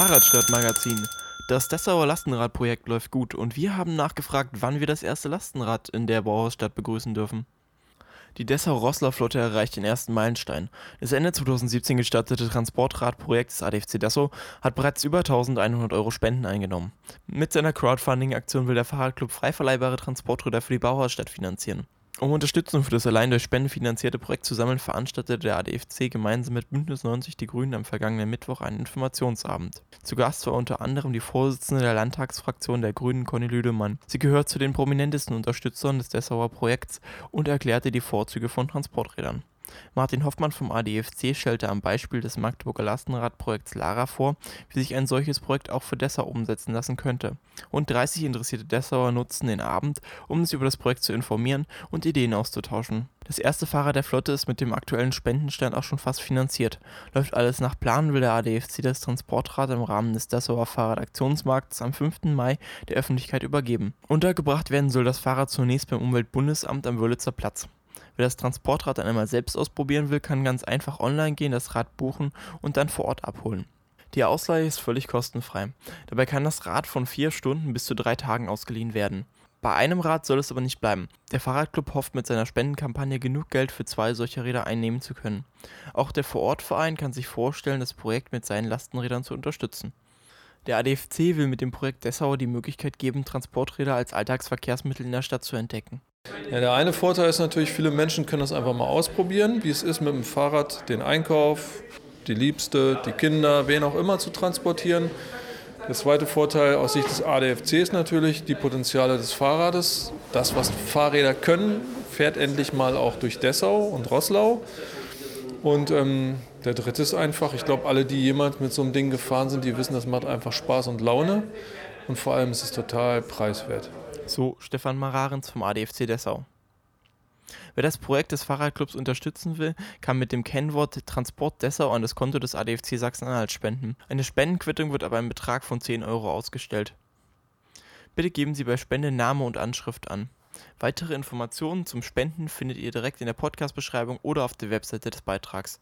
Fahrradstadtmagazin. Das Dessauer Lastenradprojekt läuft gut und wir haben nachgefragt, wann wir das erste Lastenrad in der Bauhausstadt begrüßen dürfen. Die Dessau-Rossler-Flotte erreicht den ersten Meilenstein. Das Ende 2017 gestartete Transportradprojekt des ADFC Dessau hat bereits über 1100 Euro Spenden eingenommen. Mit seiner Crowdfunding-Aktion will der Fahrradclub frei verleihbare Transporträder für die Bauhausstadt finanzieren. Um Unterstützung für das allein durch Spenden finanzierte Projekt zu sammeln, veranstaltete der ADFC gemeinsam mit Bündnis 90 Die Grünen am vergangenen Mittwoch einen Informationsabend. Zu Gast war unter anderem die Vorsitzende der Landtagsfraktion der Grünen Conny Lüdemann. Sie gehört zu den prominentesten Unterstützern des Dessauer Projekts und erklärte die Vorzüge von Transporträdern. Martin Hoffmann vom ADFC stellte am Beispiel des Magdeburger Lastenradprojekts Lara vor, wie sich ein solches Projekt auch für Dessau umsetzen lassen könnte. Rund 30 interessierte Dessauer nutzten den Abend, um sich über das Projekt zu informieren und Ideen auszutauschen. Das erste Fahrrad der Flotte ist mit dem aktuellen Spendenstand auch schon fast finanziert. Läuft alles nach Plan, will der ADFC das Transportrad im Rahmen des Dessauer Fahrradaktionsmarkts am 5. Mai der Öffentlichkeit übergeben. Untergebracht werden soll das Fahrrad zunächst beim Umweltbundesamt am Wörlitzer Platz. Wer das Transportrad dann einmal selbst ausprobieren will, kann ganz einfach online gehen, das Rad buchen und dann vor Ort abholen. Die Ausleihe ist völlig kostenfrei. Dabei kann das Rad von vier Stunden bis zu drei Tagen ausgeliehen werden. Bei einem Rad soll es aber nicht bleiben. Der Fahrradclub hofft mit seiner Spendenkampagne genug Geld für zwei solcher Räder einnehmen zu können. Auch der Vorortverein kann sich vorstellen, das Projekt mit seinen Lastenrädern zu unterstützen. Der ADFC will mit dem Projekt Dessau die Möglichkeit geben, Transporträder als Alltagsverkehrsmittel in der Stadt zu entdecken. Ja, der eine Vorteil ist natürlich, viele Menschen können das einfach mal ausprobieren, wie es ist, mit dem Fahrrad den Einkauf, die Liebste, die Kinder, wen auch immer zu transportieren. Der zweite Vorteil aus Sicht des ADFC ist natürlich die Potenziale des Fahrrades. Das, was Fahrräder können, fährt endlich mal auch durch Dessau und Rosslau. Und ähm, der dritte ist einfach, ich glaube, alle, die jemals mit so einem Ding gefahren sind, die wissen, das macht einfach Spaß und Laune. Und vor allem ist es total preiswert. So Stefan Mararens vom ADFC Dessau. Wer das Projekt des Fahrradclubs unterstützen will, kann mit dem Kennwort Transport Dessau an das Konto des ADFC Sachsen-Anhalt spenden. Eine Spendenquittung wird aber im Betrag von 10 Euro ausgestellt. Bitte geben Sie bei Spende Name und Anschrift an. Weitere Informationen zum Spenden findet ihr direkt in der Podcast-Beschreibung oder auf der Webseite des Beitrags.